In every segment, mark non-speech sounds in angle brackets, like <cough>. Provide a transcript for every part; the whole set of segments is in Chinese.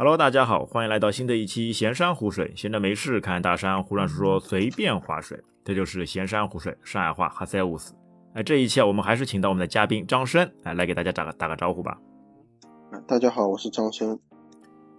Hello，大家好，欢迎来到新的一期闲山湖水。闲着没事看大山，胡乱说说，随便划水。这就是闲山湖水，上海话哈塞乌斯。哎，这一期啊，我们还是请到我们的嘉宾张生，哎，来给大家打个打个招呼吧。大家好，我是张生。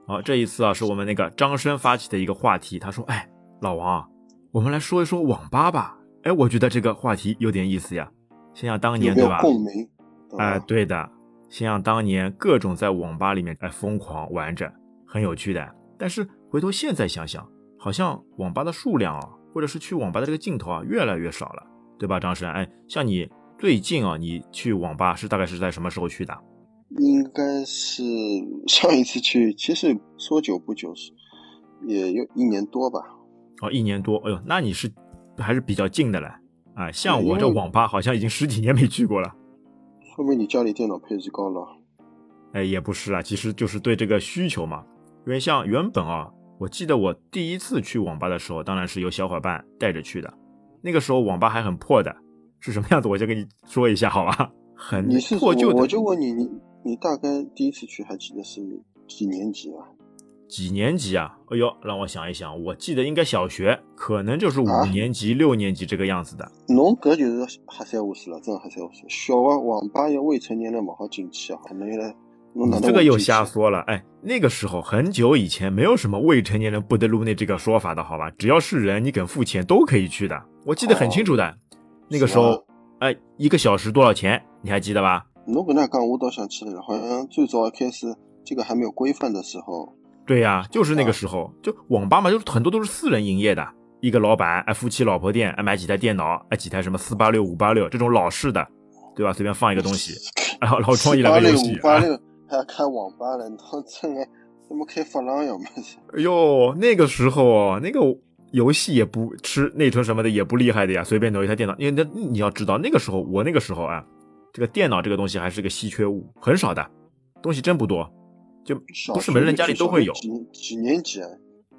好，这一次啊，是我们那个张生发起的一个话题。他说：“哎，老王，我们来说一说网吧吧。”哎，我觉得这个话题有点意思呀。想想当年，对吧？共鸣。哎，对的。想想当年各种在网吧里面哎疯狂玩着，很有趣的。但是回头现在想想，好像网吧的数量啊，或者是去网吧的这个镜头啊，越来越少了，对吧，张生？哎，像你最近啊，你去网吧是大概是在什么时候去的？应该是上一次去，其实说久不久，是也有一年多吧。哦，一年多，哎呦，那你是还是比较近的了啊。像我这网吧好像已经十几年没去过了。说明你家里电脑配置高了。哎，也不是啊，其实就是对这个需求嘛。因为像原本啊，我记得我第一次去网吧的时候，当然是有小伙伴带着去的。那个时候网吧还很破的，是什么样子？我先跟你说一下，好吧？很破旧的。我就问你，你你大概第一次去还记得是几年级啊？几年级啊？哎呦，让我想一想，我记得应该小学，可能就是五年级、六年级这个样子的。侬搿就是瞎三胡四了，真瞎三胡四。小的网吧要未成年人勿好进去啊，能来。你这个又瞎说了，哎，那个时候很久以前没有什么未成年人不得入内这个说法的好吧？只要是人，你肯付钱都可以去的。我记得很清楚的，那个时候，哎，一个小时多少钱？你还记得吧？侬搿能讲，我倒想起来了，好像最早一开始这个还没有规范的时候。对呀，就是那个时候，就网吧嘛，就是很多都是私人营业的，一个老板哎，夫妻老婆店哎，买几台电脑哎，几台什么四八六、五八六这种老式的，对吧？随便放一个东西，然后然后装一两个游戏。五八六还要开网吧了，你当真的怎么开发廊呀？嘛 <laughs> 哎呦，那个时候那个游戏也不吃内存什么的也不厉害的呀，随便弄一台电脑。因为那你要知道，那个时候我那个时候啊，这个电脑这个东西还是个稀缺物，很少的东西真不多。就不是每人家里都会有。几几年级啊？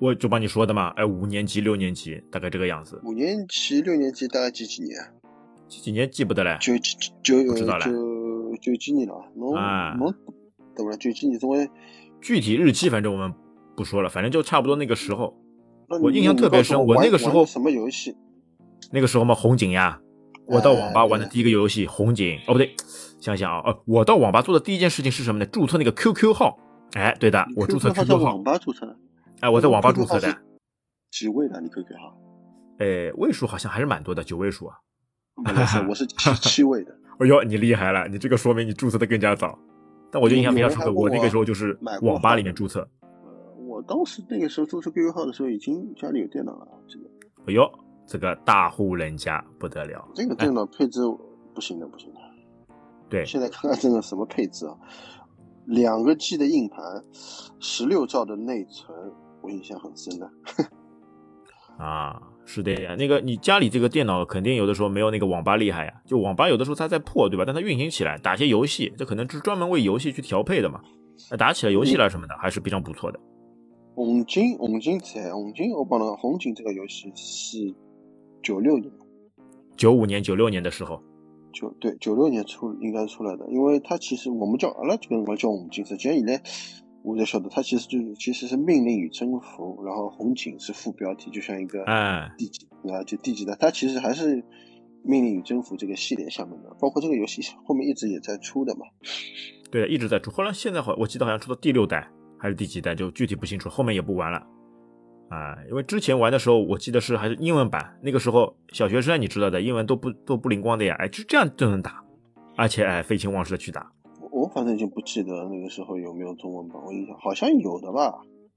我就帮你说的嘛，哎，五年级、六年级，大概这个样子。五年级、六年级大概几几年？几几年记不得了。九九九。九九几年了，侬侬对不啦？九几年总归具体日期反正我们不说了，反正就差不多那个时候。我印象特别深，我那个时候什么游戏？那个时候嘛，红警呀。我到网吧玩的第一个游戏红警。哦，不对，想想啊，呃，我到网吧做的第一件事情是什么呢？注册那个 QQ 号。哎，对的，我注册 QQ 号。网吧注册的。哎，我在网吧注册的。几位的你 QQ 号？哎，位数好像还是蛮多的，九位数啊。我是七 <laughs> 七位的。哎呦，你厉害了！你这个说明你注册的更加早。但我就印象比较深刻，我那个时候就是网吧里面注册。呃，我当时那个时候注册 QQ 号的时候，已经家里有电脑了。这个。哎呦，这个大户人家不得了。这个电脑配置不行的，不行的。对。现在看看这个什么配置啊？两个 G 的硬盘，十六兆的内存，我印象很深的。<laughs> 啊，是的呀，那个你家里这个电脑肯定有的时候没有那个网吧厉害呀。就网吧有的时候它在破，对吧？但它运行起来，打些游戏，这可能是专门为游戏去调配的嘛。那打起来游戏了什么的，还是非常不错的。红警，红警在红警，我帮了红警这个游戏是九六年，九五年、九六年的时候。九对九六年出应该出来的，因为它其实我们叫阿拉这个辰光叫红警，实际上以来我才晓得，它其实就是其实是命令与征服，然后红警是副标题，就像一个哎第几啊就第几的，它其实还是命令与征服这个系列下面的，包括这个游戏后面一直也在出的嘛。对，一直在出，后来现在好，我记得好像出到第六代还是第几代，就具体不清楚，后面也不玩了。啊，因为之前玩的时候，我记得是还是英文版，那个时候小学生你知道的，英文都不都不灵光的呀，哎，就这样就能打，而且哎废寝忘食的去打。我反正已经不记得那个时候有没有中文版，我印象好像有的吧。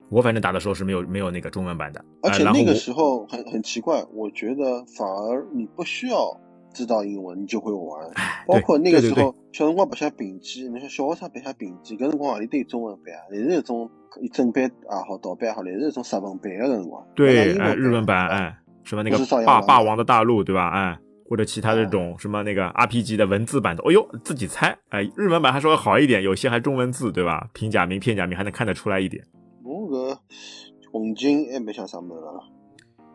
我反正打的时候是没有没有那个中文版的，而且那个时候很很奇怪，我觉得反而你不需要。知道英文你就会玩，包括那个时候小辰光白写笔记，那些小学生白写笔记，搿辰光何里都有中文版啊，也是一种正版也好，盗版也好，也是一种日文版的辰光。对，哎，日文版，哎，什么那个霸霸王的大陆，对吧？哎，或者其他这种什么那个 RPG 的文字版的，哦呦，自己猜，哎，日文版还稍微好一点，有些还中文字，对吧？平假名、片假名还能看得出来一点。我个红警还没想啥么了，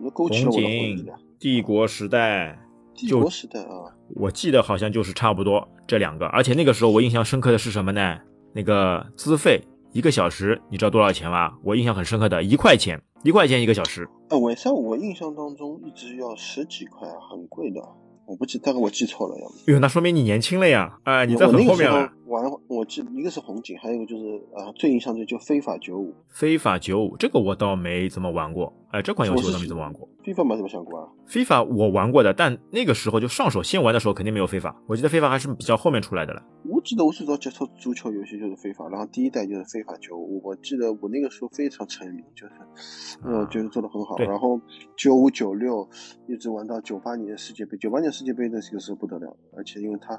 那过去了，帝国时代。帝国时代啊，我记得好像就是差不多这两个，而且那个时候我印象深刻的是什么呢？那个资费一个小时，你知道多少钱吗？我印象很深刻的，一块钱，一块钱一个小时。呃，我在我印象当中一直要十几块，很贵的。我不记，大概我记错了，要么。哎呦，那说明你年轻了呀！哎，你在很后面了。玩，我记一个是红警，还有一个就是啊，最印象最就非法九五。非法九五，这个我倒没怎么玩过。哎，这款游戏我倒没怎么玩过。非法没怎么想过啊。非法我玩过的，但那个时候就上手先玩的时候肯定没有非法。我记得非法还是比较后面出来的了。我记得我最早接触足球游戏就是非法，然后第一代就是非法九五。我记得我那个时候非常沉迷，就是，呃，觉得做的很好。然后九五九六一直玩到九八年世界杯，九八年世界杯那这个时候不得了，而且因为它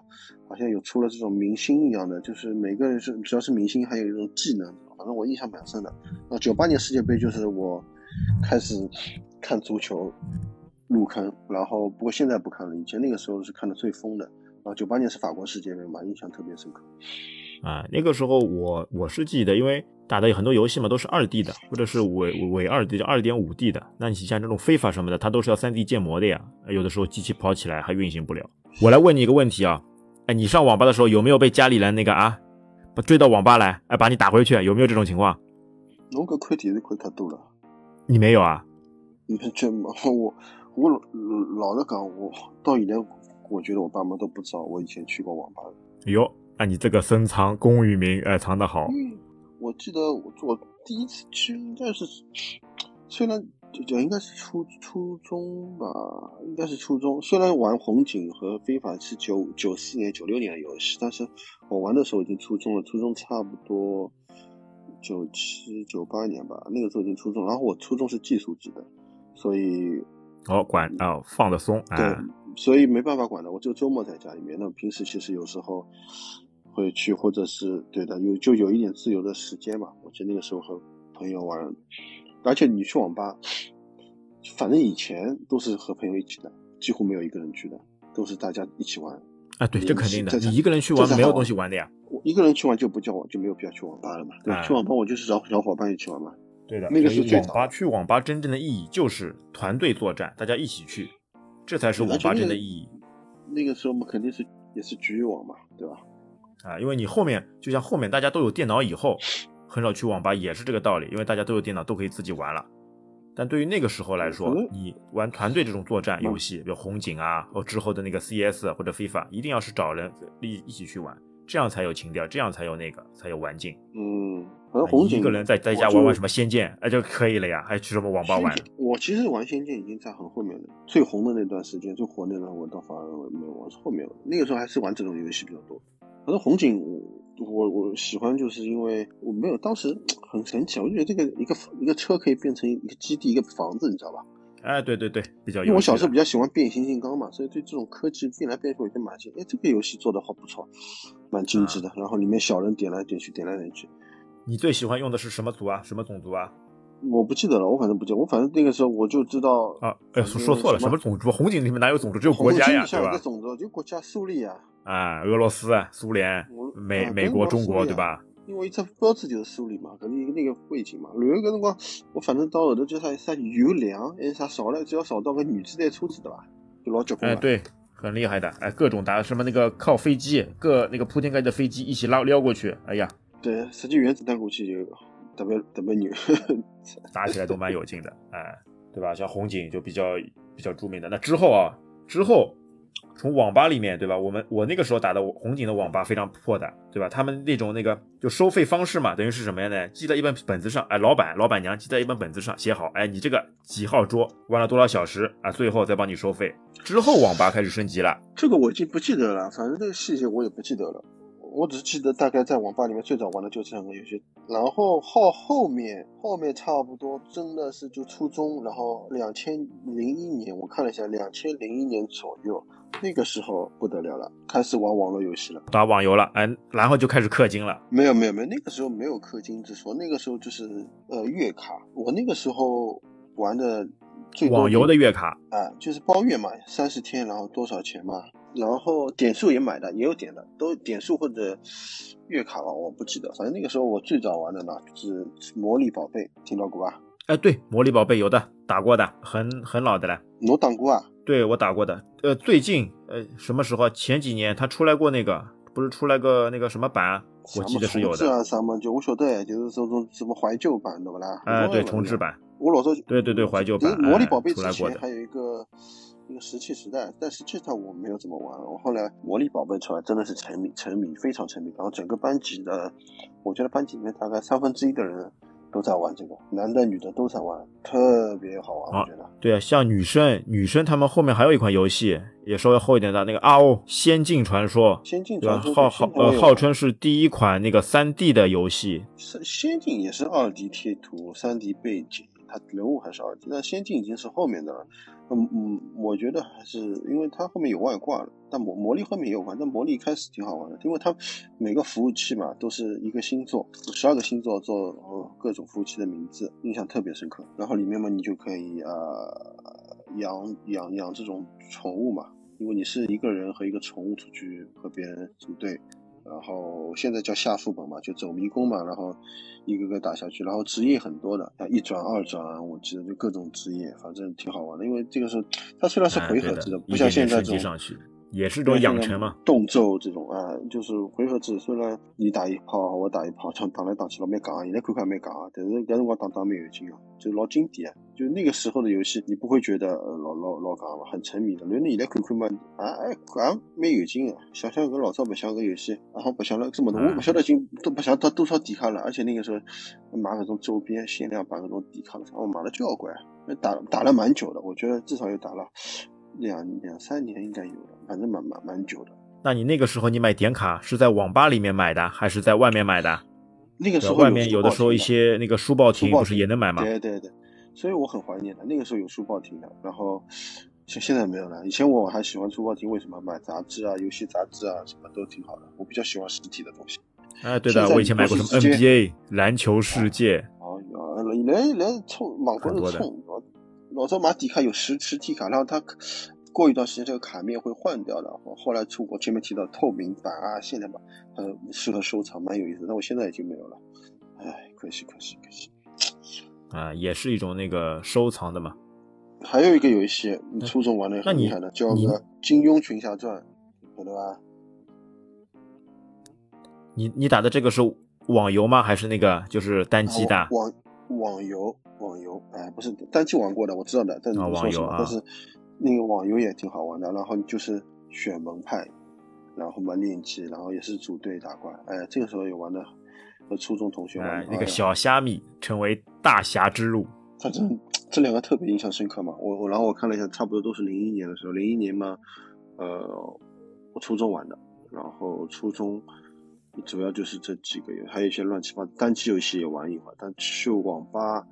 好像有出了这种明星一样就是每个人是只要是明星，还有一种技能，反正我印象蛮深的。那九八年世界杯就是我开始看足球入坑，然后不过现在不看了，以前那个时候是看的最疯的。啊，九八年是法国世界杯嘛，印象特别深刻。啊，那个时候我我是记得，因为打的很多游戏嘛，都是二 D 的，或者是伪伪二 D 就二点五 D 的。那你像这种非法什么的，它都是要三 D 建模的呀，有的时候机器跑起来还运行不了。我来问你一个问题啊，哎，你上网吧的时候有没有被家里人那个啊，把追到网吧来，哎，把你打回去，有没有这种情况？侬搿看电视看太多了，你没有啊？你看这么我我老实讲，我到现在。我觉得我爸妈都不知道我以前去过网吧。哟，那你这个深藏功与名，哎，藏得好。嗯，我记得我我第一次去应该是，虽然就就应该是初初中吧，应该是初中。虽然玩红警和非法是九九四年、九六年的游戏，但是我玩的时候已经初中了，初中差不多九七九八年吧，那个时候已经初中。然后我初中是寄宿制的，所以哦管啊放的松，对。所以没办法管的，我就周末在家里面。那平时其实有时候会去，或者是对的，有就有一点自由的时间嘛。我记得那个时候和朋友玩，而且你去网吧，反正以前都是和朋友一起的，几乎没有一个人去的，都是大家一起玩。啊，对，这肯定的。你一个人去玩没有东西玩的呀。我一个人去玩就不叫我，就没有必要去网吧了嘛。对，去网吧我就是找小伙伴一起玩嘛。对的，那个是网吧。去网吧真正的意义就是团队作战，大家一起去。这才是网吧真的意义。那个时候我们肯定是也是局域网嘛，对吧？啊，因为你后面就像后面大家都有电脑以后，很少去网吧也是这个道理，因为大家都有电脑，都可以自己玩了。但对于那个时候来说，你玩团队这种作战游戏，比如红警啊，或之后的那个 CS 或者 FIFA，，一定要是找人一一起去玩。这样才有情调，这样才有那个，才有玩劲。嗯，红警一个人在在家玩玩什么仙剑，哎就可以了呀，还去什么网吧玩？我其实玩仙剑已经在很后面了，最红的那段时间，最火那段我倒反而没有玩，是后面了。那个时候还是玩这种游戏比较多。反正红警，我我喜欢，就是因为我没有当时很神奇，我就觉得这个一个一个车可以变成一个基地，一个房子，你知道吧？哎，对对对，比较。因为我小时候比较喜欢变形金刚嘛，所以对这种科技变来变去我就蛮兴。哎，这个游戏做的好不错，蛮精致的。然后里面小人点来点去，点来点去。你最喜欢用的是什么族啊？什么种族啊？我不记得了，我反正不记得。我反正那个时候我就知道啊，哎，说错了，什么种族？红警里面哪有种族？只有国家呀，对吧？种族就国家苏联啊。啊，俄罗斯、苏联、美美国、中国，对吧？因为只标志就是苏联嘛，搿是一个那个背景嘛。然后个辰光，我反正到后头叫啥啥油粮，还是啥少了，只要少到个女子弹车子对吧？就老结棍哎，对，很厉害的。哎，各种打什么那个靠飞机，各那个铺天盖地的飞机一起拉撩过去。哎呀，对，实际原子弹过去就特别特别牛，打起来都蛮有劲的。哎，对吧？像红警就比较比较著名的。那之后啊，之后。从网吧里面，对吧？我们我那个时候打的红警的网吧非常破的，对吧？他们那种那个就收费方式嘛，等于是什么样呢？记在一本本子上，哎，老板老板娘记在一本本子上写好，哎，你这个几号桌玩了多少小时啊？最后再帮你收费。之后网吧开始升级了，这个我已经不记得了，反正这个细节我也不记得了。我只记得大概在网吧里面最早玩的就这两个游戏，然后后后面后面差不多真的是就初中，然后两千零一年我看了一下，两千零一年左右。那个时候不得了了，开始玩网络游戏了，打网游了，哎，然后就开始氪金了。没有没有没有，那个时候没有氪金之说，那个时候就是呃月卡。我那个时候玩的最网游的月卡啊，就是包月嘛，三十天，然后多少钱嘛，然后点数也买的，也有点的，都点数或者月卡吧，我不记得。反正那个时候我最早玩的呢，就是魔力宝贝，听到过吧？哎，对，魔力宝贝有的打过的，很很老的了。我打过啊。对我打过的，呃，最近，呃，什么时候？前几年他出来过那个，不是出来个那个什么版？我记得是有的啊，什么就我晓得，就是这种什么怀旧版，对不啦？哎，对，重置版。我老早对对对怀旧版。魔力宝贝之前还有一个一个石器时代，但石器时代我没有怎么玩。我后来魔力宝贝出来真的是沉迷沉迷非常沉迷，然后整个班级的，我觉得班级里面大概三分之一的人。都在玩这个，男的女的都在玩，特别好玩，我觉得。对啊，像女生，女生他们后面还有一款游戏，也稍微厚一点的，那个 RO 仙境传说，仙境传说号号呃号称是第一款那个三 D 的游戏。仙仙境也是二 D 贴图，三 D 背景，它人物还是二 D，那仙境已经是后面的了。嗯嗯，我觉得还是因为它后面有外挂了，但魔魔力后面也有玩，但魔力一开始挺好玩的，因为它每个服务器嘛都是一个星座，十二个星座做各种服务器的名字，印象特别深刻。然后里面嘛，你就可以呃养养养这种宠物嘛，因为你是一个人和一个宠物出去和别人组队。然后现在叫下副本嘛，就走迷宫嘛，然后一个个打下去，然后职业很多的，像一转二转，我记得就各种职业，反正挺好玩的。因为这个是它虽然是回合制的，不像现在这种。也是种养成嘛，动作这种啊，就是回合制。虽然你打一炮，我打一炮，像打来打去老没杠，现在看看没杠啊，但是搿辰光打打蛮有劲啊，就老经典。就那个时候的游戏，你不会觉得老老老杠嘛，很沉迷的。因为你现在看看嘛，啊哎，啊蛮有劲的。想想搿老早白相个游戏，然后白相了这么多，我不晓得经都不晓得多少底卡了。而且那个时候买搿种周边限量版搿种底卡了，我买了交关，打打了蛮久的。我觉得至少有打了。两两三年应该有了，反正蛮蛮蛮久的。那你那个时候你买点卡是在网吧里面买的，还是在外面买的？那个时候外面有的时候一些那个书报亭不是也能买吗？对对对，所以我很怀念的。那个时候有书报亭的，然后现现在没有了。以前我还喜欢书报亭，为什么买杂志啊、游戏杂志啊，什么都挺好的。我比较喜欢实体的东西。哎，对的，我以前买过什么 NBA 篮球世界。哦哟，来来冲，往过头冲。老早买底卡有实实体卡，然后它过一段时间这个卡面会换掉的。后来出我前面提到透明版啊、限量版，呃，适合收藏，蛮有意思。但我现在已经没有了，唉，可惜可惜可惜。啊，也是一种那个收藏的嘛。还有一个游戏，你初中玩的很厉害的，叫个《金庸群侠传》，晓得吧？你你打的这个是网游吗？还是那个就是单机的？网网游。网游，哎，不是单机玩过的，我知道的。但是网游啊，但是那个网游也挺好玩的。然后就是选门派，然后嘛练级，然后也是组队打怪。哎，这个时候也玩的和初中同学玩。那个小虾米成为大侠之路，反正这两个特别印象深刻嘛。我我然后我看了一下，差不多都是零一年的时候。零一年嘛，呃，我初中玩的，然后初中主要就是这几个月，还有一些乱七八糟单机游戏也玩一会儿，但去网吧。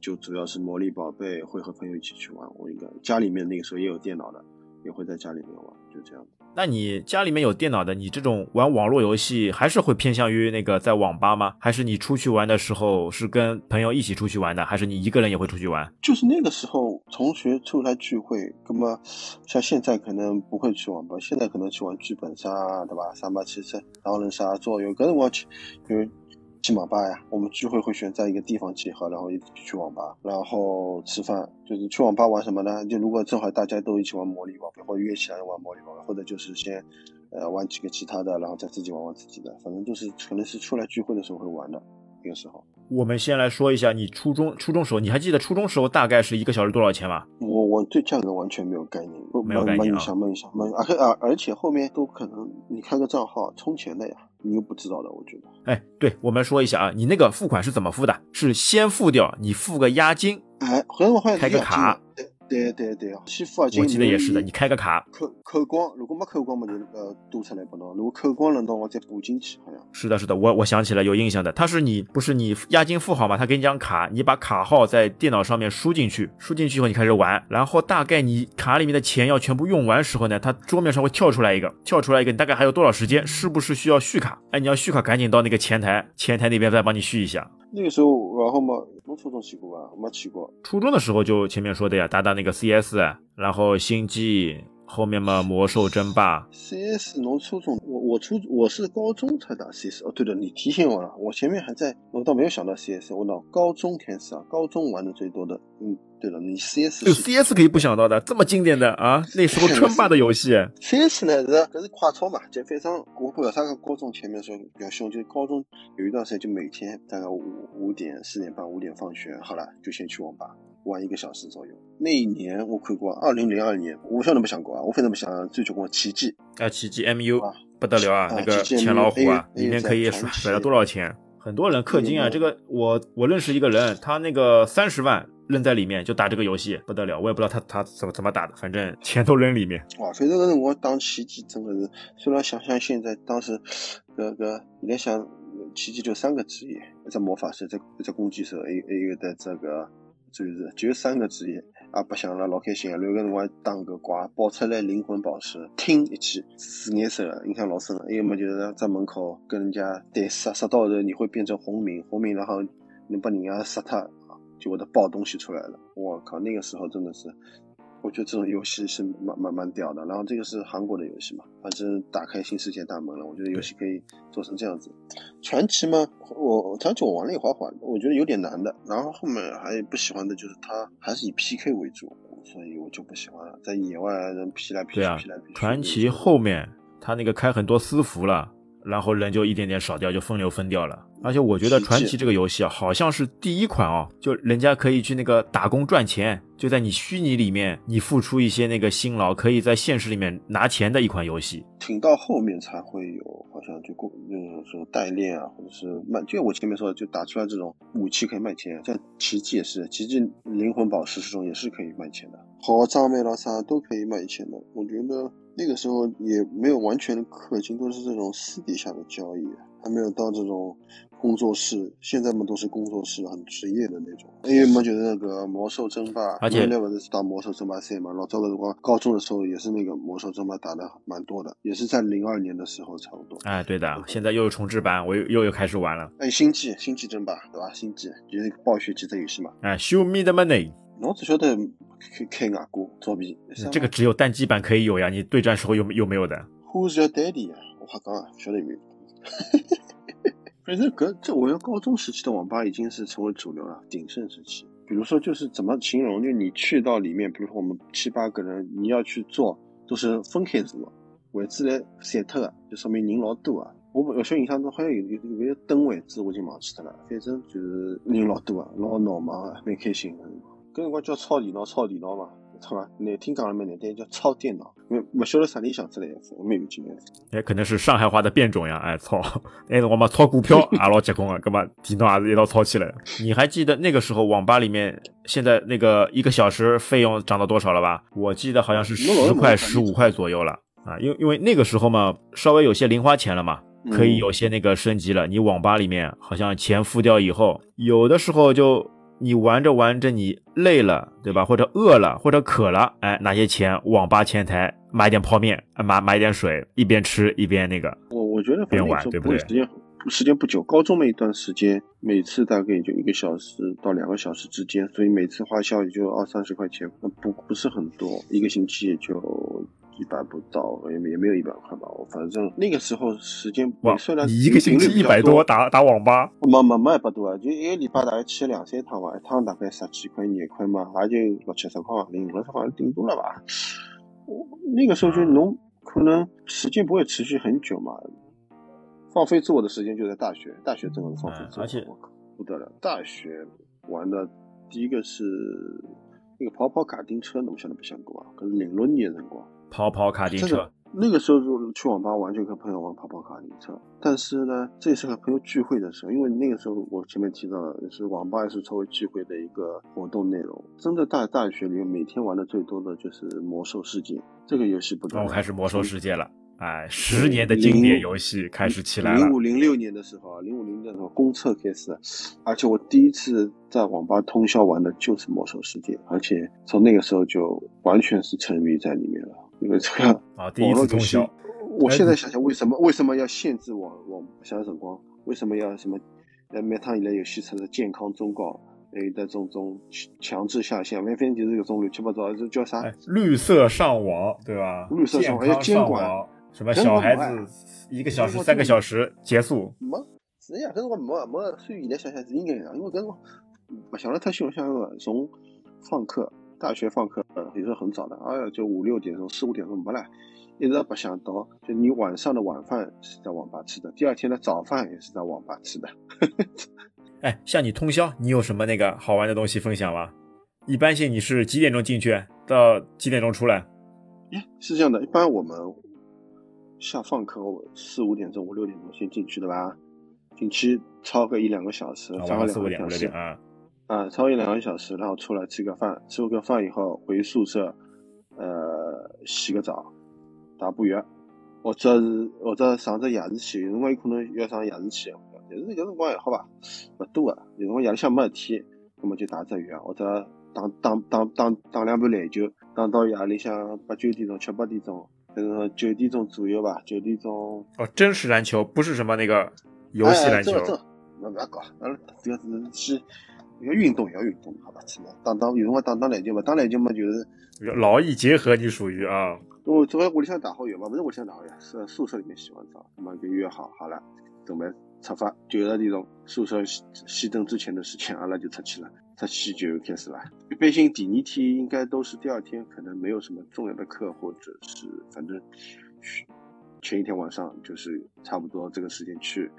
就主要是魔力宝贝会和朋友一起去玩，我应该家里面那个时候也有电脑的，也会在家里面玩，就这样。那你家里面有电脑的，你这种玩网络游戏还是会偏向于那个在网吧吗？还是你出去玩的时候是跟朋友一起出去玩的？还是你一个人也会出去玩？就是那个时候同学出来聚会，那么像现在可能不会去网吧，现在可能去玩剧本杀，对吧？三八七三狼人杀、桌游，个人我去，因为。去网吧呀，我们聚会会选在一个地方集合，然后一起去网吧，然后吃饭。就是去网吧玩什么呢？就如果正好大家都一起玩魔力宝贝，或者约起来玩魔力宝贝，或者就是先，呃，玩几个其他的，然后再自己玩玩自己的。反正就是可能是出来聚会的时候会玩的那个时候。我们先来说一下你初中初中时候，你还记得初中时候大概是一个小时多少钱吗？我我对价格完全没有概念，没有概念啊。想问一下，问而且而而且后面都可能你开个账号充钱的呀。你又不知道的，我觉得。哎，对，我们说一下啊，你那个付款是怎么付的？是先付掉，你付个押金，哎，很快开个卡。<laughs> 对对对，先付啊！我记得也是的，你开个卡，扣扣光，如果没扣光嘛，就呃多出来不能。如果扣光，了，那我再补进去，好像。是的，是的，我我想起来有印象的，他是你不是你押金付好嘛？他给你张卡，你把卡号在电脑上面输进去，输进去以后你开始玩，然后大概你卡里面的钱要全部用完时候呢，他桌面上会跳出来一个，跳出来一个，你大概还有多少时间？是不是需要续卡？哎，你要续卡，赶紧到那个前台，前台那边再帮你续一下。那个时候，然后嘛，我初中去过啊，没去过。初中的时候就前面说的呀，打打那个 CS，然后星际、后面嘛魔兽争霸。CS 侬初中，我我初我是高中才打 CS。哦，对了，你提醒我了，我前面还在，我倒没有想到 CS。我脑高中开始啊，高中玩的最多的，嗯。对了，你 CS 就 CS 可以不想到的，这么经典的啊，<laughs> 那时候称霸的游戏。CS 呢是搿是快操嘛，就非常我不晓得啥个高中前面的时候比较凶，就是高中有一段时间就每天大概五五点四点半五点放学，好了就先去网吧玩一个小时左右。那一年我看过，二零零二年，我晓得没想过啊，我反正没想最结果奇迹啊，奇迹 MU 不得了啊，那个钱老虎啊，里面可以甩甩了多少钱？很多人氪金啊，这个我我认识一个人，他那个三十万。扔在里面就打这个游戏不得了，我也不知道他他怎么怎么打的，反正钱都扔里面。哇，反正个我当奇迹真的是，虽然想想现在当时，个个你在想奇迹就三个职业，一只魔法师，一一只攻击手，一一个的这个就是就三个职业，也，白相了老开心啊！留个辰光打个怪，爆出来灵魂宝石，听一记紫颜色的，印象老深了。还有么就是在门口跟人家对杀杀到后你会变成红名，红名然后能把人家杀他。就会的爆东西出来了，我靠，那个时候真的是，我觉得这种游戏是蛮蛮蛮屌的。然后这个是韩国的游戏嘛，反正打开新世界大门了。我觉得游戏可以做成这样子。传奇嘛，我传奇我玩了一会儿，我觉得有点难的。然后后面还不喜欢的就是它还是以 PK 为主，所以我就不喜欢了。在野外人 P 来 P 去，P 来 P 去。传奇后面他那个开很多私服了。然后人就一点点少掉，就分流分掉了。而且我觉得传奇这个游戏啊，好像是第一款哦，就人家可以去那个打工赚钱，就在你虚拟里面，你付出一些那个辛劳，可以在现实里面拿钱的一款游戏。挺到后面才会有，好像就过那种什么代练啊，或者是卖，就我前面说的，就打出来这种武器可以卖钱。像奇迹也是，奇迹灵魂宝石这种也是可以卖钱的，好装备了啥都可以卖钱的。我觉得。那个时候也没有完全的氪金，都是这种私底下的交易，还没有到这种工作室。现在嘛都是工作室，很职业的那种。因为嘛就是那个魔兽争霸，而且那不是打魔兽争霸赛嘛。老早的时光，高中的时候也是那个魔兽争霸打的蛮多的，也是在零二年的时候差不多。哎，对的，现在又有重置版，我又又又开始玩了。哎，星际，星际争霸，对吧？星际就是暴雪级的游戏嘛。哎，Show me the money。我只晓得开开外挂作弊，这个只有单机版可以有呀，你对战时候有有没有的？Who's your daddy 呀？我瞎讲啊，晓得没有？<laughs> 反正搿这我要高中时期的网吧已经是成为主流了，鼎盛时期。比如说就是怎么形容？就你去到里面，比如说我们七八个人，你要去做都是分开坐，位置来散脱的，就说明人老多啊。我我小印象中好像有有有个蹲位置，我已经忘记掉了。反正就是人老多啊，老闹忙啊，蛮开心的。搿辰光叫抄电脑，抄电脑嘛，错吧？难听讲了蛮难听，叫抄电脑。没没晓得啥里想出来的，没有经验。哎，可能是上海话的变种呀！哎，抄，那辰光嘛，抄股票也老结棍啊，搿么电脑也是一道抄起来。你还记得那个时候网吧里面，现在那个一个小时费用涨到多少了吧？我记得好像是十块、十五块左右了啊。因为因为那个时候嘛，稍微有些零花钱了嘛，可以有些那个升级了。你网吧里面好像钱付掉以后，有的时候就。你玩着玩着，你累了，对吧？或者饿了，或者渴了，哎，拿些钱网吧前台买点泡面，买买点水，一边吃一边那个。我我觉得边玩，对不对？时间时间不久，高中那一段时间，每次大概也就一个小时到两个小时之间，所以每次花销也就二三十块钱，不不是很多，一个星期也就。一百不到，也也没有一百块吧。我反正那个时候时间，虽然你一个星期一百多打打网吧，没没没一百多啊，就一个礼拜大概去两三趟吧，一趟大概十几块、廿块嘛，也就六七十块，零五十块顶多了吧。我那个时候就侬可能时间不会持续很久嘛，放飞自我的时间就在大学，大学真的是放飞自我，而且不得了。大学玩的第一个是那个跑跑卡丁车，侬想都不想过啊？可是零六年辰光。跑跑卡丁车，那个时候就去网吧玩，就跟朋友玩跑跑卡丁车。但是呢，这也是和朋友聚会的时候，因为那个时候我前面提到了，是网吧也是作为聚会的一个活动内容。真的大大学里面每天玩的最多的就是魔兽世界这个游戏，不然后开始魔兽世界了。哎，十年的经典游戏开始起来了。零五零六年的时候啊，零五零的时候公测开始，而且我第一次在网吧通宵玩的就是魔兽世界，而且从那个时候就完全是沉迷在里面了。因为这个啊，第一次通宵。我现在想想，为什么为什么要限制网网想想辰光？为什么要什么？呃，每趟以来游戏出的健康忠告，还有的种种强制下线，完全就是搿种乱七八糟，这叫啥？绿色上网，对吧？绿色上网要监管，什么小孩子一个小时、三个小时结束？没，是呀，搿辰光没没，所以现在想想是应该的，因为搿辰光不想了太凶，想个从放课，大学放课也是很早的，哎呀，就五六点钟、四五点钟没了，一直不想到，就你晚上的晚饭是在网吧吃的，第二天的早饭也是在网吧吃的。<laughs> 哎，像你通宵，你有什么那个好玩的东西分享吗？一般性你是几点钟进去，到几点钟出来？哎，是这样的，一般我们下放课四五点钟、五六点钟先进去的吧，进去超个一两个小时，超个四五点、五六点啊，啊，操一两个小时，然后出来吃个饭，吃个饭以后回宿舍，呃，洗个澡，打步药，或者是或者上只夜视器，有辰光有可能要上夜视器。但是搿辰光还好吧，勿多个。有辰光夜里向没事体，那么就打只羽或者打打打打打两盘篮球，打到夜里向八九点钟、七八点钟，反正九点钟左右吧，九点钟。哦，真实篮球不是什么那个游戏篮球。那不要搞，那主要是去要运动，要运动，好吧？打打有辰光打打篮球嘛，打篮球嘛就是劳逸结合，你属于啊。我昨天屋里向打好药嘛，不是屋里向打好药，是宿舍里面洗完澡，那么就约好好了，准备。出发九十点钟，宿舍熄灯之前的事情，阿拉就出去了。出去就开始了。一般性第二天应该都是第二天，可能没有什么重要的课，或者是反正前一天晚上就是差不多这个时间去，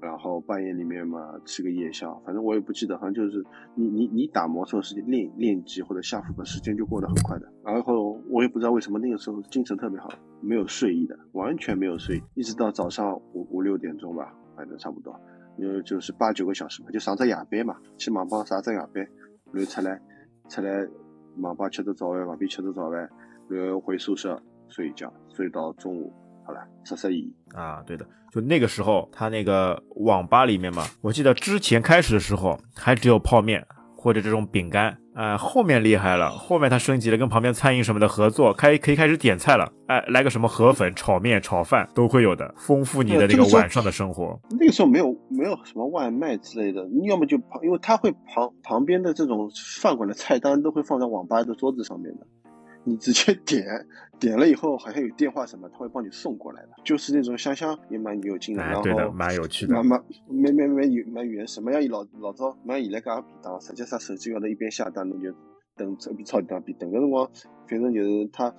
然后半夜里面嘛吃个夜宵。反正我也不记得，好像就是你你你打魔兽时间练练级或者下副本时间就过得很快的。然后我也不知道为什么那个时候精神特别好，没有睡意的，完全没有睡意，一直到早上五五六点钟吧。反正差不多，因为就是八九个小时嘛，就上只夜班嘛，去网吧上只夜班，然后出来出来网吧吃只早饭，旁边吃只早饭，然后回宿舍睡一觉，睡到中午，好了，十十一啊，对的，就那个时候他那个网吧里面嘛，我记得之前开始的时候还只有泡面或者这种饼干。呃，后面厉害了，后面他升级了，跟旁边餐饮什么的合作，开可以开始点菜了。哎，来个什么河粉、炒面、炒饭都会有的，丰富你的这个晚上的生活。那个时候没有没有什么外卖之类的，你要么就旁，因为他会旁旁边的这种饭馆的菜单都会放在网吧的桌子上面的。你直接点点了以后，好像有电话什么，他会帮你送过来的，就是那种香香也蛮有劲的，然后蛮有趣的，蛮蛮蛮蛮蛮有蛮原始，蛮像老老早蛮现在搿样便当，实际上手机高头一边下单，侬就等这边抄一单边等个辰光，反正就是他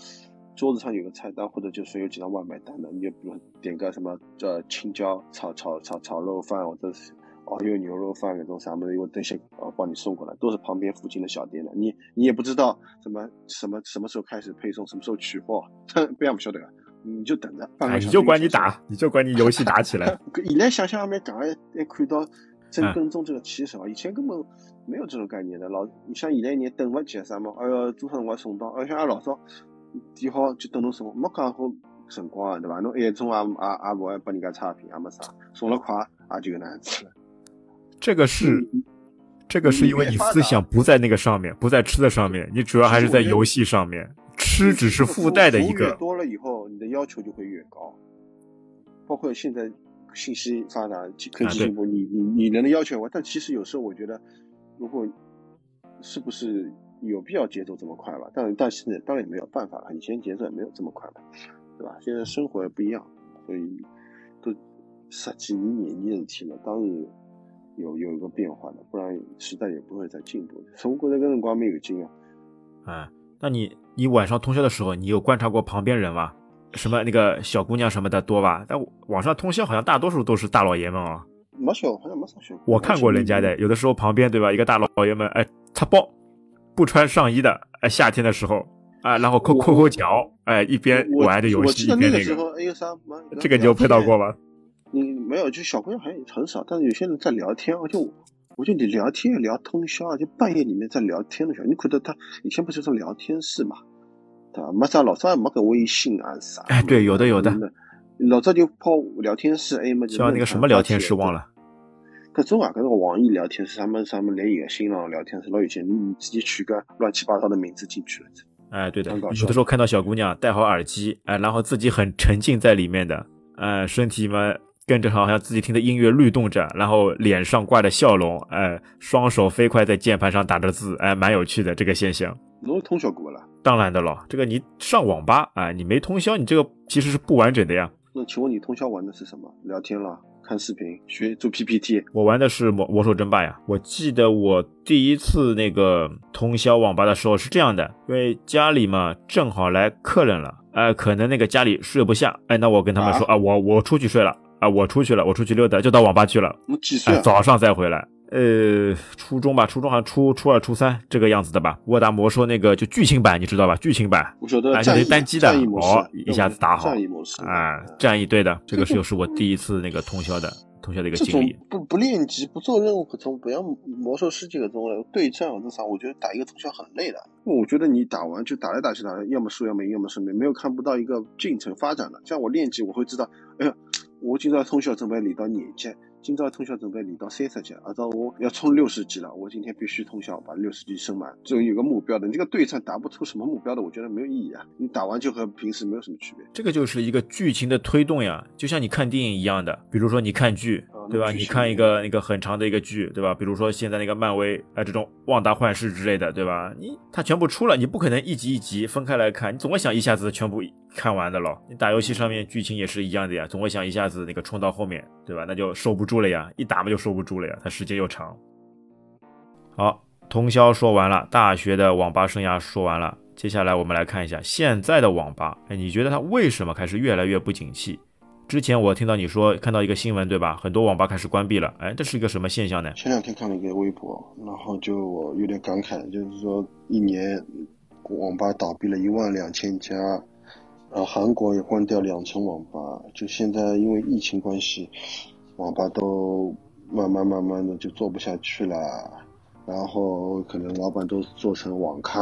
桌子上有个菜单，或者就是有几张外卖单的，你就比如点个什么叫青椒炒炒炒炒肉饭，或者是。哦，有牛肉饭那种啥么的，有这些呃帮你送过来，都是旁边附近的小店的。你你也不知道什么什么什么时候开始配送，什么时候取货，<laughs> 不要不晓得，你就等着。你就管你打，你就管你游戏打起来。<laughs> 现在想想还没讲，还还看到真跟踪这个骑手啊，以前根本没有这种概念的。老你像现在你等不及啥么？哎哟，多少辰光送到？而且俺老早点好就等侬送，没讲好辰光啊对吧？侬一种也也也不会帮人家差评，也没啥，送了快也就那样子了。这个是，这个是因为你思想不在那个上面，不在吃的上面，你主要还是在游戏上面，吃只是附带的一个。多了以后，你的要求就会越高。包括现在信息发达，科技进步，你你你人的要求，但其实有时候我觉得，如果是不是有必要节奏这么快吧？但但是当然也没有办法了，以前节奏也没有这么快嘛，对吧？现在生活也不一样，所以都十几年年的事体了，当然。有有一个变化的，不然时代也不会再进步的。从过这个辰光没有劲啊。哎，那你你晚上通宵的时候，你有观察过旁边人吗？什么那个小姑娘什么的多吧？但网上通宵好像大多数都是大老爷们啊。没小，好像没啥小。我看过人家的，有的时候旁边对吧，一个大老爷们，哎，擦包，不穿上衣的，哎，夏天的时候，哎，然后抠抠抠脚，哎，一边玩着游戏一边那个。这个你有碰到过吗？你没有，就小姑娘好像很少，但是有些人在聊天，而且我，我觉得你聊天聊通宵，就半夜里面在聊天的时候，你可得他以前不是说聊天室嘛，对吧？没啥，老早也没个微信啊啥。哎，对，有的有的。老早就泡聊天室，哎么就。叫那个什么聊天室忘了。各种啊，各种网易聊天室，他们他们连一个新浪聊天室，老有钱，你你直接取个乱七八糟的名字进去了。哎，对的。有的时候看到小姑娘戴好耳机，哎，然后自己很沉浸在里面的，哎，身体嘛。跟着好像自己听的音乐律动着，然后脸上挂着笑容，哎，双手飞快在键盘上打着字，哎，蛮有趣的这个现象。侬通宵过了？当然的了，这个你上网吧，哎，你没通宵，你这个其实是不完整的呀。那请问你通宵玩的是什么？聊天了？看视频？学做 PPT？我玩的是魔魔兽争霸呀。我记得我第一次那个通宵网吧的时候是这样的，因为家里嘛正好来客人了，哎，可能那个家里睡不下，哎，那我跟他们说啊，我我出去睡了，啊，我出去了，我出去溜达，就到网吧去了。我几岁？早上再回来。呃，初中吧，初中好像初初二、初三这个样子的吧。沃达魔兽那个就剧情版，你知道吧？剧情版，我晓得，战单机的，哦，一下子打好，战役模式啊，战役对的，这个是又是我第一次那个通宵的通宵的一个经历。不不练级，不做任务可，从不要魔兽世界的中来对战这啥，我觉得打一个通宵很累的。我觉得你打完就打来打去打来，要么输要么赢，要么胜，没没有看不到一个进程发展的。像我练级，我会知道，哎呀，我今朝通宵准备练到年级。今朝通宵准备练到三十级，按照我要冲六十级了，我今天必须通宵把六十级升满，这有个目标的。你这个对战打不出什么目标的，我觉得没有意义啊。你打完就和平时没有什么区别。这个就是一个剧情的推动呀，就像你看电影一样的。比如说你看剧，对吧？你看一个那个很长的一个剧，对吧？比如说现在那个漫威啊这种旺达幻视之类的，对吧？你它全部出了，你不可能一集一集分开来看，你总会想一下子全部看完的咯。你打游戏上面剧情也是一样的呀，总会想一下子那个冲到后面，对吧？那就收不住了呀，一打嘛就收不住了呀，它时间又长。好，通宵说完了，大学的网吧生涯说完了，接下来我们来看一下现在的网吧。哎，你觉得它为什么开始越来越不景气？之前我听到你说看到一个新闻，对吧？很多网吧开始关闭了。哎，这是一个什么现象呢？前两天看了一个微博，然后就我有点感慨，就是说一年网吧倒闭了一万两千家。然后韩国也关掉两层网吧，就现在因为疫情关系，网吧都慢慢慢慢的就做不下去了，然后可能老板都做成网咖，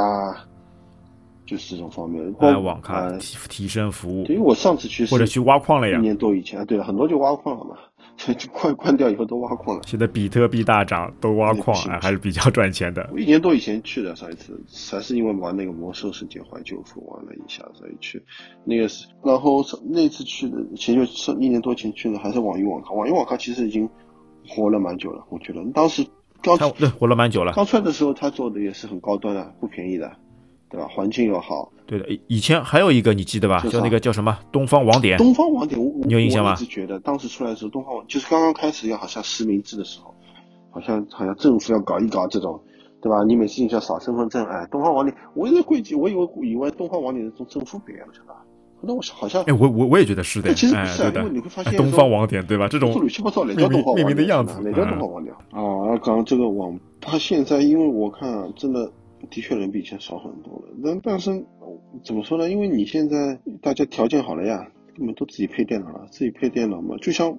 就是这种方面。开网咖提提升服务。因为我上次去或者去挖矿了呀，一年多以前，对了，很多就挖矿了嘛。就关关掉以后都挖矿了。现在比特币大涨，都挖矿啊，还是比较赚钱的。我一年多以前去的上一次，还是因为玩那个魔兽世界怀旧服玩了一下，所以去。那个是，然后那次去的前就是一年多前去的，还是网易网咖。网易网咖其实已经活了蛮久了，我觉得当时刚对活了蛮久了。刚出来的时候，他做的也是很高端的，不便宜的。对吧？环境又好。对的，以前还有一个你记得吧？叫那个叫什么？东方网点。东方网点，你有印象吗？我一直觉得当时出来的时候，东方网就是刚刚开始要好像实名制的时候，好像好像政府要搞一搞这种，对吧？你每次进去要扫身份证，哎，东方网点，我一直估计，我以为以为东方网点是从政府给的，晓得吧？那我好像，哎，我我我也觉得是的。其实不是，因为你会发现东方网点，对吧？这种乱七八糟，哪叫东方命名的样子，哪叫东方网点啊？刚这个网，它现在因为我看啊，真的。的确人比以前少很多了，但但是怎么说呢？因为你现在大家条件好了呀，根本都自己配电脑了，自己配电脑嘛，就像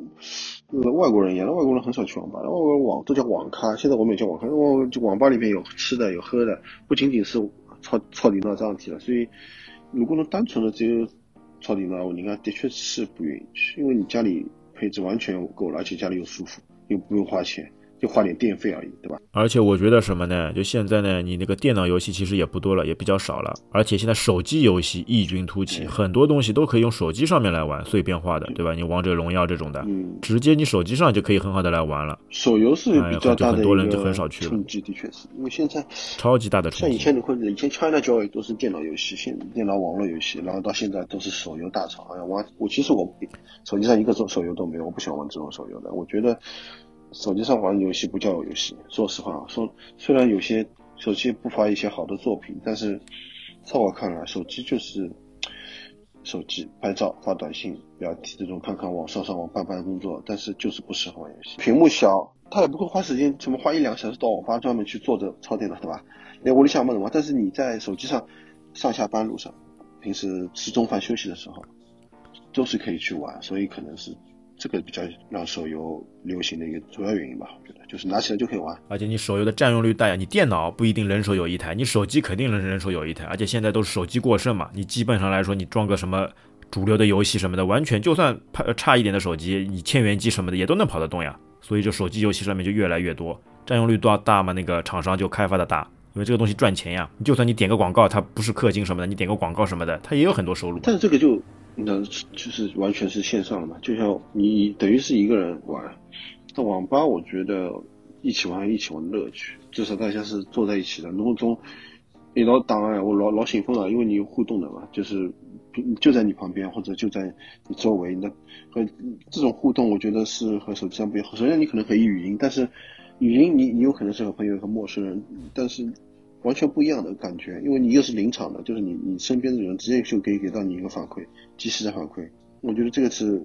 外国人一样，外国人很少去网吧，外国人网都叫网咖。现在我们也叫网咖，因就网吧里面有吃的有喝的，不仅仅是操操电脑这样子了。所以如果能单纯的只有操电脑，你看的确是不愿意去，因为你家里配置完全够了，而且家里又舒服，又不用花钱。就花点电费而已，对吧？而且我觉得什么呢？就现在呢，你那个电脑游戏其实也不多了，也比较少了。而且现在手机游戏异军突起，很多东西都可以用手机上面来玩，碎片化的，对吧？你王者荣耀这种的，嗯，直接你手机上就可以很好的来玩了。手游是比较大的一个冲击，的确是因为现在超级大的冲击。像以前的会，以前 China Joy 都是电脑游戏，现电脑网络游戏，然后到现在都是手游大厂。哎呀，我我其实我手机上一个手手游都没有，我不喜欢玩这种手游的，我觉得。手机上玩游戏不叫游戏，说实话，说虽然有些手机不乏一些好的作品，但是在我看来，手机就是手机拍照、发短信、聊天这种，看看网上上网办办工作，但是就是不适合玩游戏。屏幕小，他也不会花时间，什么花一两个小时到网吧专门去坐着操电脑，对吧？那我理想梦嘛。但是你在手机上上下班路上，平时吃中饭休息的时候，都是可以去玩，所以可能是。这个比较让手游流行的一个主要原因吧，我觉得就是拿起来就可以玩，而且你手游的占用率大呀，你电脑不一定人手有一台，你手机肯定能人手有一台，而且现在都是手机过剩嘛，你基本上来说你装个什么主流的游戏什么的，完全就算差一点的手机，你千元机什么的也都能跑得动呀，所以这手机游戏上面就越来越多，占用率多大嘛，那个厂商就开发的大，因为这个东西赚钱呀，就算你点个广告，它不是氪金什么的，你点个广告什么的，它也有很多收入。但是这个就。那就是完全是线上的嘛，就像你等于是一个人玩。在网吧，我觉得一起玩一起玩乐趣，至少大家是坐在一起的。如果从一老档案，我老老兴奋了，因为你有互动的嘛，就是就在你旁边或者就在你周围。那和这种互动，我觉得是和手机上不一样。首先你可能可以语音，但是语音你你有可能是和朋友和陌生人，但是。完全不一样的感觉，因为你又是临场的，就是你你身边的人直接就可以给到你一个反馈，及时的反馈。我觉得这个是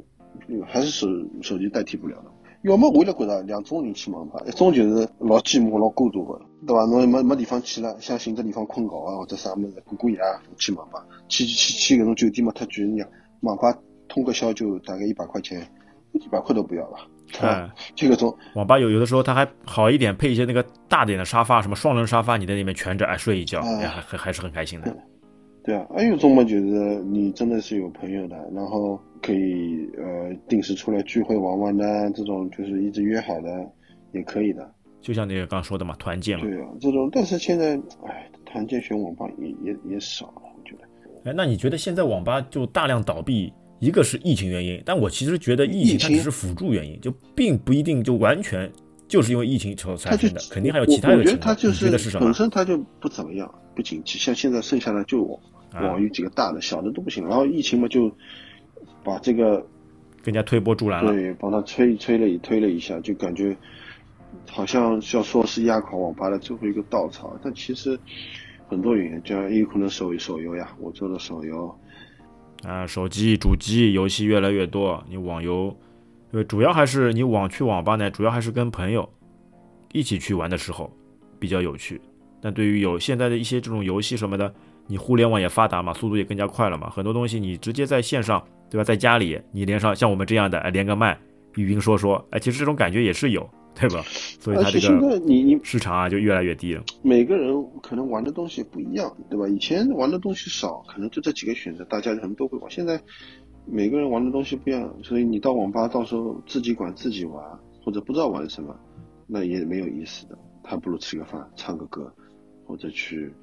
还是手手机代替不了的。要么我就觉得两种人去网吧，一种就是老寂寞、老孤独的，对吧？侬没没地方去了，想寻个地方困觉啊，或者啥么子过过夜去网吧。去去去，搿种酒店嘛太贵，你网吧通个宵就大概一百块钱，一百块都不要了。哎，这个从网吧有有的时候它还好一点，配一些那个大点的沙发，什么双人沙发，你在里面蜷着哎睡一觉，哎还还还是很开心的。对啊，还有种嘛，觉得你真的是有朋友的，然后可以呃定时出来聚会玩玩的，这种就是一直约好的也可以的。就像你刚刚说的嘛，团建嘛。对啊，这种但是现在哎，团建选网吧也也也少了，我觉得。哎，那你觉得现在网吧就大量倒闭？一个是疫情原因，但我其实觉得疫情它只是辅助原因，就并不一定就完全就是因为疫情所产生的，肯定还有其他的情况。觉得是什么？本身它就不怎么样，不景气。像现在剩下的就网有几个大的，小的都不行。然后疫情嘛，就把这个更加推波助澜了。对，帮他推推了推了一下，就感觉好像要说是压垮网吧的最后一个稻草。但其实很多原因，就也有可能手手游呀，我做的手游。啊，手机、主机游戏越来越多，你网游，因为主要还是你网去网吧呢，主要还是跟朋友一起去玩的时候比较有趣。但对于有现在的一些这种游戏什么的，你互联网也发达嘛，速度也更加快了嘛，很多东西你直接在线上，对吧？在家里你连上像我们这样的，连个麦，语音说说，哎，其实这种感觉也是有。对吧？所以它这个你你市场啊就越来越低了。每个人可能玩的东西不一样，对吧？以前玩的东西少，可能就这几个选择，大家可能都会玩。现在每个人玩的东西不一样，所以你到网吧到时候自己管自己玩，或者不知道玩什么，那也没有意思的。还不如吃个饭、唱个歌，或者去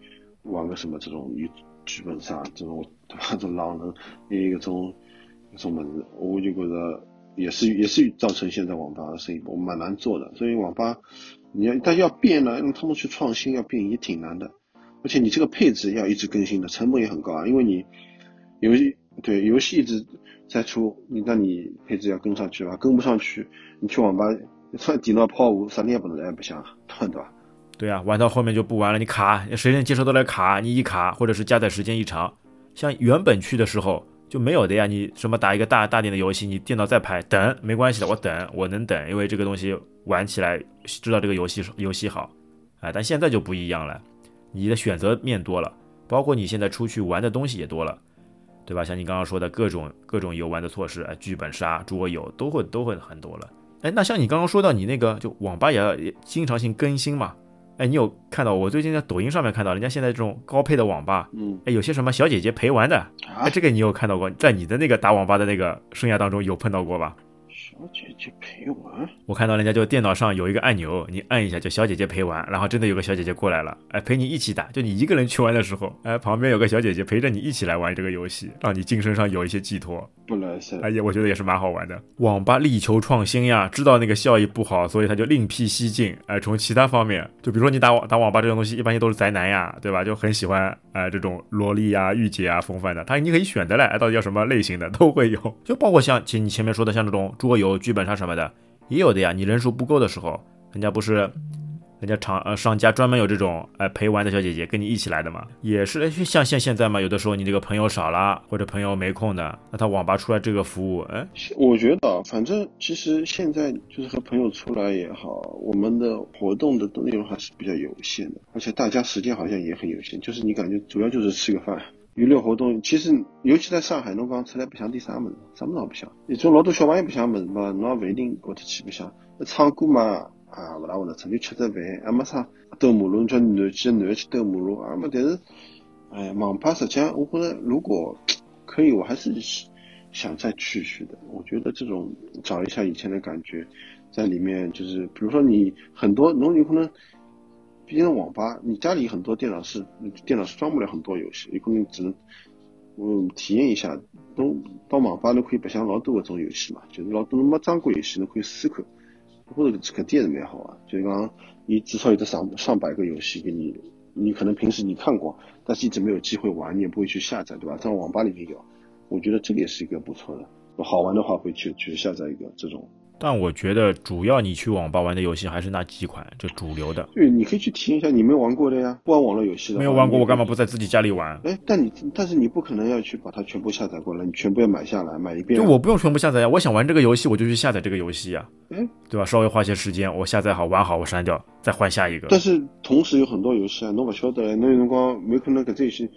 玩个什么这种剧剧本杀这种，对吧？这种狼人一个种一种么子，我就觉得。也是也是造成现在网吧的生意我们蛮难做的，所以网吧你要但要变呢，让他们去创新要变也挺难的，而且你这个配置要一直更新的，成本也很高啊，因为你游戏对游戏一直在出，你那你配置要跟上去吧，跟不上去，你去网吧电脑抛物啥也不能来不行，对吧？对啊，玩到后面就不玩了，你卡谁能接受得了卡？你一卡或者是加载时间一长，像原本去的时候。就没有的呀，你什么打一个大大点的游戏，你电脑再拍等没关系的，我等我能等，因为这个东西玩起来知道这个游戏游戏好，啊，但现在就不一样了，你的选择面多了，包括你现在出去玩的东西也多了，对吧？像你刚刚说的各种各种游玩的措施，哎，剧本杀、桌游都会都会很多了，哎，那像你刚刚说到你那个就网吧也要经常性更新嘛？哎，你有看到我最近在抖音上面看到人家现在这种高配的网吧，嗯，哎，有些什么小姐姐陪玩的，哎，这个你有看到过？在你的那个打网吧的那个生涯当中有碰到过吧？小姐姐陪玩，我看到人家就电脑上有一个按钮，你按一下就小姐姐陪玩，然后真的有个小姐姐过来了，哎，陪你一起打。就你一个人去玩的时候，哎，旁边有个小姐姐陪着你一起来玩这个游戏，让你精神上有一些寄托。不来塞，哎呀，我觉得也是蛮好玩的。网吧力求创新呀，知道那个效益不好，所以他就另辟蹊径，哎，从其他方面，就比如说你打网打网吧这种东西，一般都是宅男呀，对吧？就很喜欢哎这种萝莉呀、御姐啊风范的，他你可以选择嘞，哎，到底要什么类型的都会有，就包括像前你前面说的像这种桌游。剧本杀什么的也有的呀，你人数不够的时候，人家不是，人家厂呃商家专门有这种哎陪玩的小姐姐跟你一起来的嘛，也是像像现在嘛，有的时候你这个朋友少了或者朋友没空的，那他网吧出来这个服务，哎，我觉得反正其实现在就是和朋友出来也好，我们的活动的内容还是比较有限的，而且大家时间好像也很有限，就是你感觉主要就是吃个饭。娱乐活动其实，尤其在上海，侬讲出来白相点啥物事，啥物事也不想。你种老多小朋友白相物事嘛，侬也勿一定觉得去白相。唱歌嘛，啊，勿大会得唱，就吃只饭，也没啥兜马路，叫男几个男去兜马路，啊？么。但是，哎，网吧实际上，我觉得如果可以，我还是想再去去的。我觉得这种找一下以前的感觉，在里面就是，比如说你很多，侬有可能。毕竟网吧，你家里很多电脑是电脑是装不了很多游戏，有可能只能嗯，体验一下。都到网吧都可以白相老多搿种游戏嘛，就是老多侬没装过游戏，侬可以试看。或者搿点也是蛮好啊，就是讲，你至少有得上上百个游戏给你，你可能平时你看过，但是一直没有机会玩，你也不会去下载，对吧？在网吧里面有，我觉得这个也是一个不错的，好玩的话会去去下载一个这种。但我觉得主要你去网吧玩的游戏还是那几款，就主流的。对，你可以去体验一下你没玩过的呀，不玩网络游戏的。没有玩过，我干嘛不在自己家里玩？哎，但你但是你不可能要去把它全部下载过来，你全部要买下来，买一遍。就我不用全部下载呀，我想玩这个游戏，我就去下载这个游戏呀。哎，对吧？稍微花些时间，我下载好玩好，我删掉，再换下一个。但是同时有很多游戏啊，侬不晓得，侬有辰光没可能搿只游戏，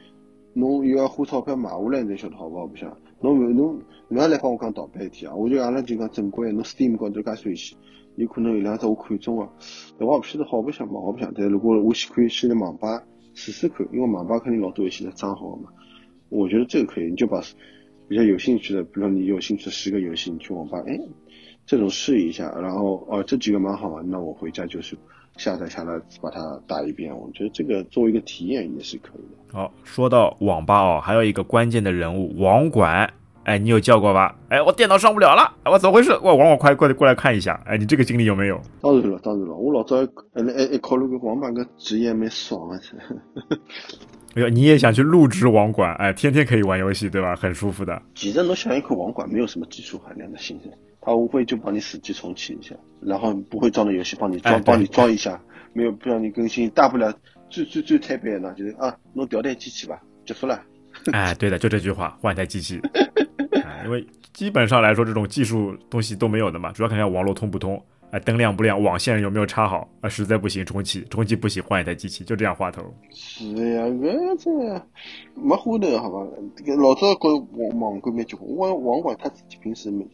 侬又要花钞票买下来，你才晓得好不好？不想。侬侬不要来帮我讲盗版一天啊！我就阿拉就讲正规，侬 Steam 高头介许游戏，有可能有两只我看中个，但我勿晓得好白相嘛，好白相。但如果我去可以先在网吧试试看，因为网吧肯定老多游戏在装好嘛。我觉得这个可以，你就把比较有兴趣的，比如你有兴趣的十个游戏，你去网吧，哎，这种试一下，然后哦这几个蛮好玩，那我回家就是下载下来把它打一遍。我觉得这个作为一个体验也是可以的。好，说到网吧哦，还有一个关键的人物网管，哎，你有叫过吧？哎，我电脑上不了了，我怎么回事？我网管快过来过来看一下。哎，你这个经历有没有？当然了，当然了，我老早还还还考虑过网管个职业蛮爽啊。哎呦，你也想去入职网管？哎，天天可以玩游戏，对吧？很舒服的。其实侬想一口，网管没有什么技术含量的新人，他无非就帮你死机重启一下，然后不会装的游戏帮你装，帮你装一下，没有不让你更新，大不了最最最特别的就是啊，弄调台机器吧。结束了，哎，对的，就这句话，换台机器。<laughs> 因为基本上来说，这种技术东西都没有的嘛，主要看看网络通不通，哎，灯亮不亮，网线有没有插好，啊，实在不行重启，重启不行换一台机器，就这样话头。是呀，搿这没花头好吧？这个老早跟网网管没结婚，网网管他自己平时没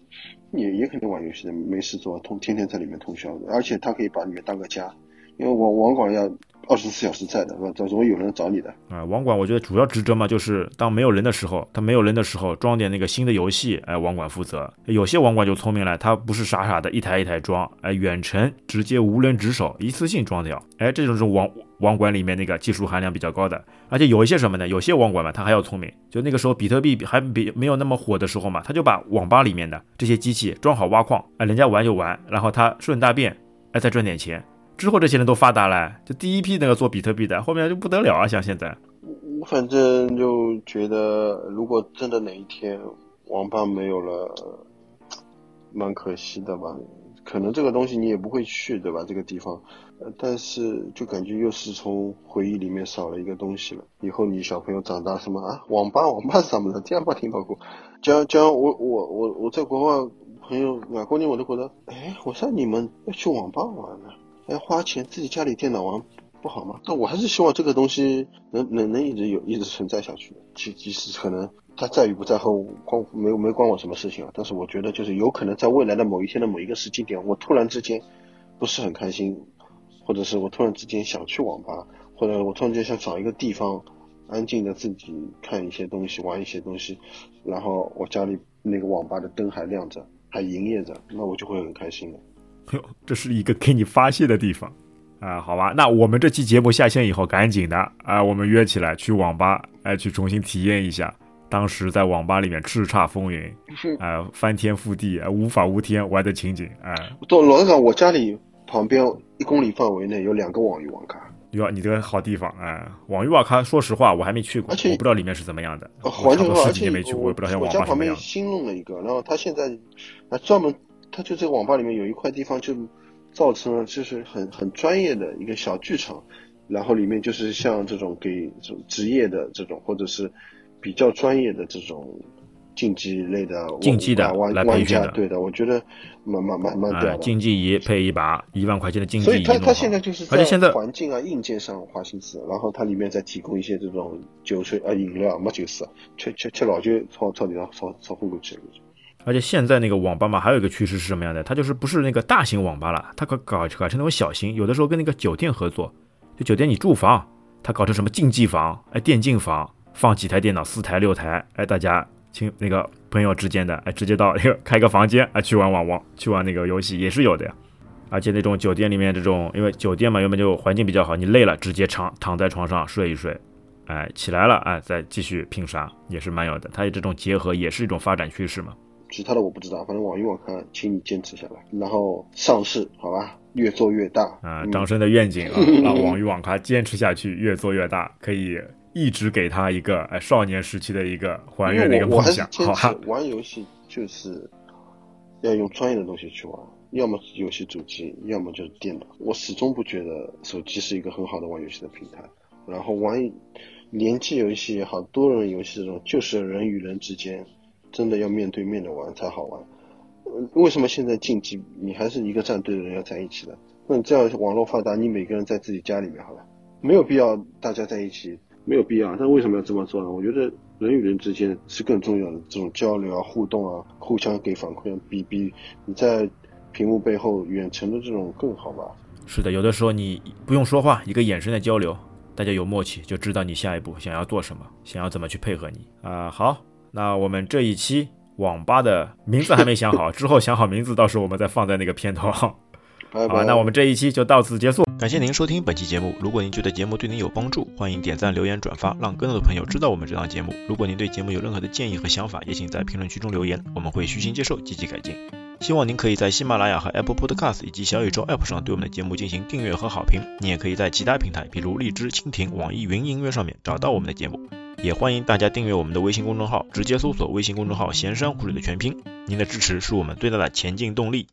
也也肯定玩游戏的，没事做，通天天在里面通宵的，而且他可以把里面当个家，因为网网管要。二十四小时在的，是吧？总会有人找你的啊。网管，我觉得主要职责嘛，就是当没有人的时候，他没有人的时候，装点那个新的游戏，哎，网管负责。有些网管就聪明了，他不是傻傻的一台一台装，哎，远程直接无人值守，一次性装掉。哎，这种是网网管里面那个技术含量比较高的。而且有一些什么呢？有些网管嘛，他还要聪明。就那个时候，比特币还比没有那么火的时候嘛，他就把网吧里面的这些机器装好挖矿，哎，人家玩就玩，然后他顺大便，哎，再赚点钱。之后这些人都发达了，就第一批那个做比特币的，后面就不得了啊！像现在，我反正就觉得，如果真的哪一天网吧没有了，蛮可惜的吧。可能这个东西你也不会去，对吧？这个地方，但是就感觉又是从回忆里面少了一个东西了。以后你小朋友长大什么啊？网吧，网吧什么的？这样没听到过。讲讲我我我我在国外朋友外国人我都觉得，哎，我像你们要去网吧玩呢？要，花钱自己家里电脑玩不好吗？但我还是希望这个东西能能能一直有，一直存在下去。其即使可能它在与不在和关没没关我什么事情啊。但是我觉得就是有可能在未来的某一天的某一个时间点，我突然之间不是很开心，或者是我突然之间想去网吧，或者我突然间想找一个地方安静的自己看一些东西，玩一些东西，然后我家里那个网吧的灯还亮着，还营业着，那我就会很开心的。哟，<laughs> 这是一个给你发泄的地方啊！好吧，那我们这期节目下线以后，赶紧的啊，我们约起来去网吧，哎，去重新体验一下当时在网吧里面叱咤风云，啊，翻天覆地，无法无天玩的情景，哎。到老实讲，我家里旁边一公里范围内有两个网易网咖。哟，你这个好地方哎！网易网咖，说实话我还没去过，而且我不知道里面是怎么样的。环境好，而且我也不知道像网吧什么样。我家旁边新弄了一个，然后他现在啊专门。他就这个网吧里面有一块地方，就造成了就是很很专业的一个小剧场，然后里面就是像这种给这种职业的这种或者是比较专业的这种竞技类的竞技的玩玩家，对的，我觉得蛮蛮蛮蛮屌的。竞技仪配一把一万块钱的竞技仪，所以他他现在就是而且现在环境啊硬件上花心思，然后它里面再提供一些这种酒水啊饮料，没酒水吃吃吃老酒，朝朝地上烧烧昏过去了。而且现在那个网吧嘛，还有一个趋势是什么样的？它就是不是那个大型网吧了，它搞搞搞成那种小型，有的时候跟那个酒店合作，就酒店你住房，它搞成什么竞技房，哎，电竞房，放几台电脑，四台六台，哎，大家亲那个朋友之间的，哎，直接到一个开个房间啊，去玩网网，去玩那个游戏也是有的呀。而且那种酒店里面这种，因为酒店嘛原本就环境比较好，你累了直接躺躺在床上睡一睡，哎起来了，哎再继续拼杀也是蛮有的。它这种结合也是一种发展趋势嘛。其他的我不知道，反正网易网咖，请你坚持下来，然后上市好吧，越做越大啊！张生的愿景啊，让 <laughs> 网易网咖坚持下去，越做越大，可以一直给他一个哎少年时期的一个还原的一个梦想。好，玩游戏就是要用专业的东西去玩，要么游戏主机，要么就是电脑。我始终不觉得手机是一个很好的玩游戏的平台。然后玩联机游戏也好，多人游戏这种，就是人与人之间。真的要面对面的玩才好玩。为什么现在竞技你还是一个战队的人要在一起的？那你这样网络发达，你每个人在自己家里面好了，没有必要大家在一起，没有必要。那为什么要这么做呢？我觉得人与人之间是更重要的，这种交流啊、互动啊、互相给反馈，比比你在屏幕背后远程的这种更好吧？是的，有的时候你不用说话，一个眼神的交流，大家有默契，就知道你下一步想要做什么，想要怎么去配合你啊。好。那我们这一期网吧的名字还没想好，之后想好名字，到时候我们再放在那个片头。好，那我们这一期就到此结束，感谢您收听本期节目。如果您觉得节目对您有帮助，欢迎点赞、留言、转发，让更多的朋友知道我们这档节目。如果您对节目有任何的建议和想法，也请在评论区中留言，我们会虚心接受，积极改进。希望您可以在喜马拉雅和 Apple Podcast 以及小宇宙 App 上对我们的节目进行订阅和好评。你也可以在其他平台，比如荔枝、蜻蜓、网易云音乐上面找到我们的节目。也欢迎大家订阅我们的微信公众号，直接搜索微信公众号“闲山湖水”的全拼。您的支持是我们最大的前进动力。